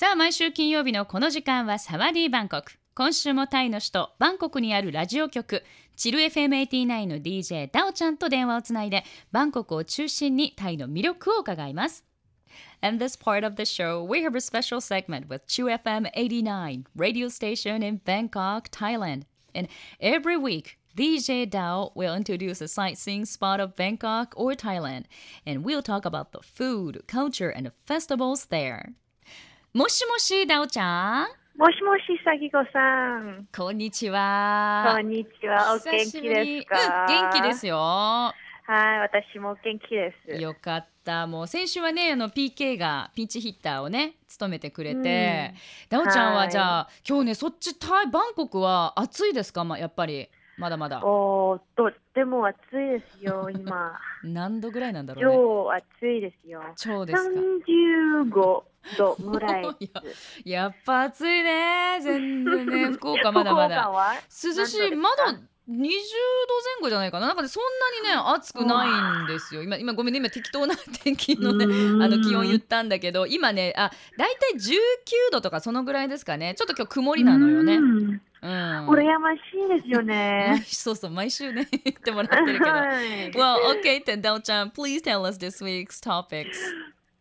さあ毎週金曜日のこの時間はサワディバンコク今週もタイの首都バンコクにあるラジオ局チル FM89 の DJ ダオちゃんと電話をつないでバンコクを中心にタイの魅力を伺います And this part of the show, we have a special segment with Chu FM 89, radio station in Bangkok, Thailand. And every week, DJ Dao will introduce a sightseeing spot of Bangkok or Thailand, and we'll talk about the food, culture, and festivals there. もしもし、ダオちゃん？もしもし、さぎこさん。こんにちは。こんにちは。お元気ですか、うん、元気ですよ。はい、私も元気です。よかった。もう先週はね、あの PK がピンチヒッターをね、務めてくれて、うん、ダオちゃんはじゃあ、今日ね、そっちタイバンコクは暑いですか、まあ、やっぱり。まだまだ。おとっても暑いですよ、今。何度ぐらいなんだろうね。今日暑いですよ。超ですか？35度ぐらいや。やっぱ暑いね。全然ね、福岡まだまだ。涼しい、まだ20度前後じゃないかな。なんかね、そんなにね、暑くないんですよ。今、今ごめんね、今適当な天気のね、あの気温言ったんだけど、今ね、あ、だいたい19度とかそのぐらいですかね。ちょっと今日曇りなのよね。うん。羨ましいですよね。そうそう、毎週ね、言ってもらってるけど。well, okay, then, Dao-chan, please tell us this week's topics.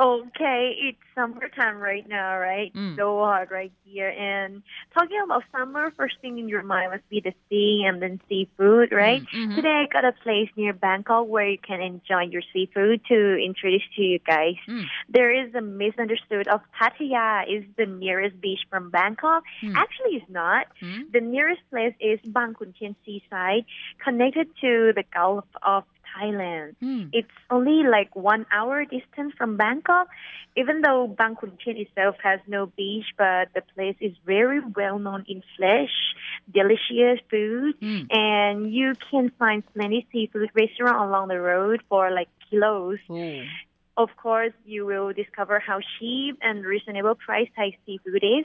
Okay, it's summertime right now, right? Mm. So hot right here. And talking about summer, first thing in your mind must be the sea and then seafood, right? Mm. Mm-hmm. Today I got a place near Bangkok where you can enjoy your seafood to introduce to you guys. Mm. There is a misunderstood of Pattaya is the nearest beach from Bangkok. Mm. Actually, it's not. Mm. The nearest place is Bang Khun Tien Seaside, connected to the Gulf of Thailand. Mm. It's only like one hour distance from Bangkok, even though Bangkok itself has no beach, but the place is very well known in flesh, delicious food, mm. and you can find plenty seafood restaurant along the road for like kilos. Mm. Of course, you will discover how cheap and reasonable price Thai seafood is.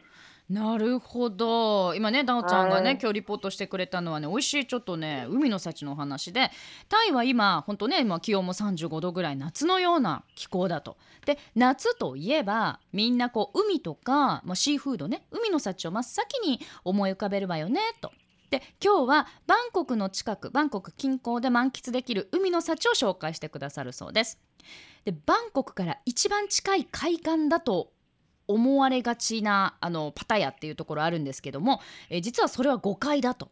なるほど今ねダオちゃんがね今日リポートしてくれたのはね美味しいちょっとね海の幸の話でタイは今本当ね今気温も35度ぐらい夏のような気候だと。で夏といえばみんなこう海とか、まあ、シーフードね海の幸を真っ先に思い浮かべるわよねと。で今日はバンコクの近くバンコク近郊で満喫できる海の幸を紹介してくださるそうです。でバンコクから一番近い海岸だと思われがちなあのパタヤっていうところあるんですけども、えー、実はそれは誤解だと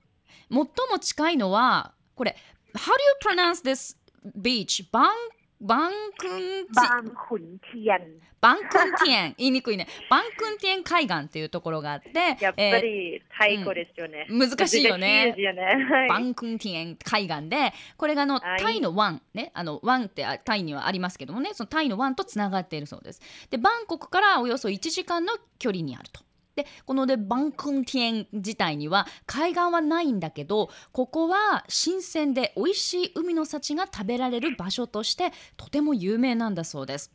最も近いのはこれ How do you pronounce this beach? バンバンクンバンクンティエン。バンクンティエン。言いにくいね。バンクンティエン海岸っていうところがあって。やっぱりタイ語ですよね。うん、難しいよね。よねバンクンティエン海岸で、これがあの、タイの湾、ね、あの湾ってタイにはありますけどもね、そのタイの湾とつながっているそうです。で、バンコクからおよそ1時間の距離にあると。でこのでバンクンティエン自体には海岸はないんだけどここは新鮮で美味しい海の幸が食べられる場所としてとても有名なんだそうです。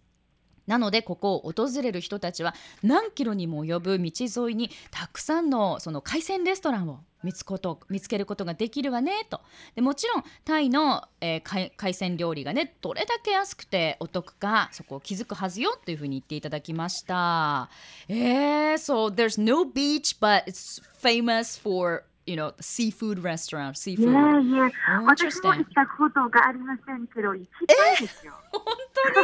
なのでここを訪れる人たちは何キロにも及ぶ道沿いにたくさんのその海鮮レストランを見つこと見つけることができるわねとでもちろんタイの、えー、海鮮料理がねどれだけ安くてお得かそこを気づくはずよというふうに言っていただきましたえー、so there's no beach but it's famous for you know, seafood restaurant, seafood. Yeah, yeah. 私も行ったことがありませんけど、行きたいですよ。本当に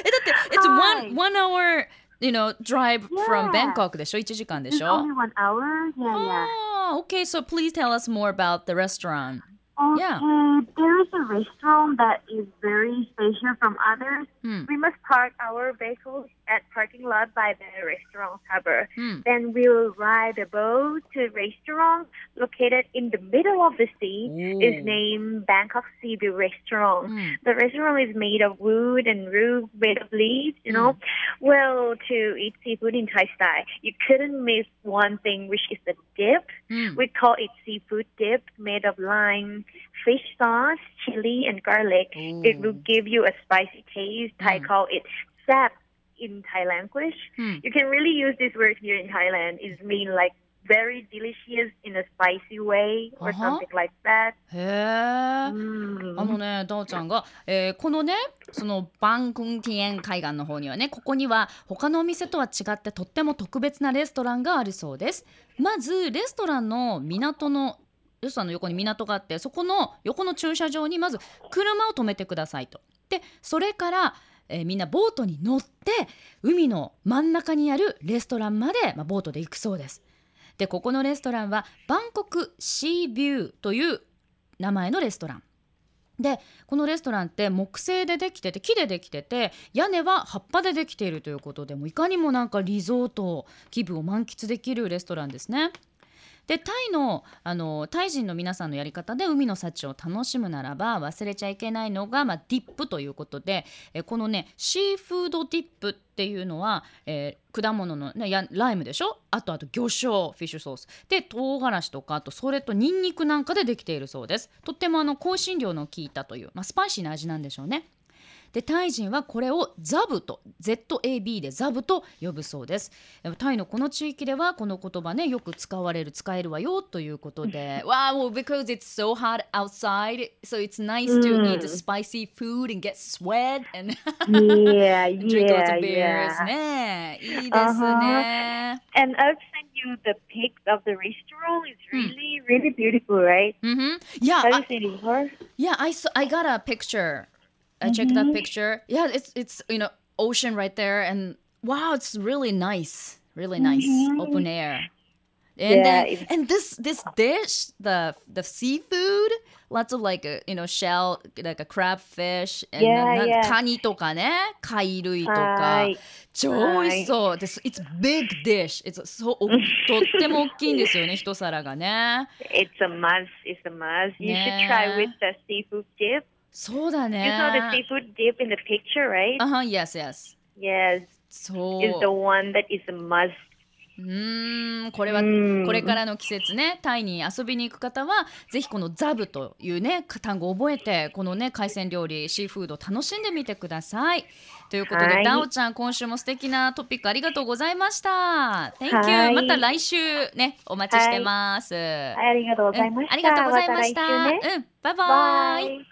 え、だって、it's one, one hour, you know, drive from Bangkok でしょ ?1 時間でしょ Only one hour? Yeah, yeah. Oh, okay, so please tell us more about the restaurant. Okay, yeah. there is a restaurant that is very special from others. Hmm. We must park our vehicles at parking lot by the restaurant harbor. Hmm. Then we'll ride a boat to a restaurant located in the middle of the sea. Ooh. It's named Bangkok Seaview Restaurant. Hmm. The restaurant is made of wood and roof made of leaves, you know. Hmm. Well, to eat seafood in Thai style, you couldn't miss one thing, which is the dip. Hmm. We call it seafood dip made of lime, fish sauce, chili, and garlic. It will give you a spicy taste. Thai hmm. call it sap in Thai language. Hmm. You can really use this word here in Thailand. It means like very delicious in a spicy way or Uh-huh. something like that. へえ。Mm. あのね、ダオちゃんが、えーこのね、そのバンクンティエン海岸の方にはね、ここには他のお店とは違ってとっても特別なレストランがあるそうです。まずレストランの港のレストランの横に港があって、そこの横の駐車場にまず車を止めてくださいと。で、それから、えーみんなボートに乗って海の真ん中にあるレストランまで、まあ、ボートで行くそうです。でここのレストランはバンコクシービューという名前のレストランでこのレストランって木製でできてて木でできてて屋根は葉っぱでできているということでもいかにもなんかリゾート気分を満喫できるレストランですね。でタイのあのタイ人の皆さんのやり方で海の幸を楽しむならば忘れちゃいけないのが、まあ、ディップということでえこのねシーフードディップっていうのは、えー果物の、ね、やライムでしょ？あとあと魚醤フィッシュソース。で唐辛子とかあとそれとニンニクなんかでできているそうです。とってもあの香辛料の効いたという、まあ、スパイシーな味なんでしょうね。でタイ人はこれをザブと ZAB でザブと呼ぶそうですタイのこの地域ではこの言葉ねよく使われる使えるわよということで Wow because it's so hot outside so it's nice to Mm. eat spicy food and get sweat and Yeah, drink lots of beers yeah. ねいいですね、And I've sent you the pics of the restaurant. It's Hmm. really, really beautiful, right? Mm-hmm. Yeah, saw, I got a picture. I checked that picture. Yeah, it's it's you know ocean right there, and wow, it's really nice, really nice, open air. And Yeah, then it's- and this this dish, the the seafood, lots of like a, you know shell, like a crabfish, and Yeah, な yeah. カニとかね、貝類とか。はい超美味しそう。です。It's big dish. It's so おとっても大きいんですよね、一皿がね。 It's a must. It's a must. You should Yeah. try with the seafood dip. そうだ You saw the ね。seafood dip in the picture, right? あは、yes, yes. Yes. そう。The one that is a must. うーん、これはうんこれからの季節ね、タイに遊びに行く方は、ぜひこのザブというね、単語を覚えて、このね、海鮮料理、シーフード楽しんでみてください。ということで、はいダオちゃん、今週も素敵なトピックありがとうございました。Thank は you. いまた来週ね、お待ちしてます。はい、ありがとうございました。うんありがとうございました。また来週ねうん、バイバイ。バ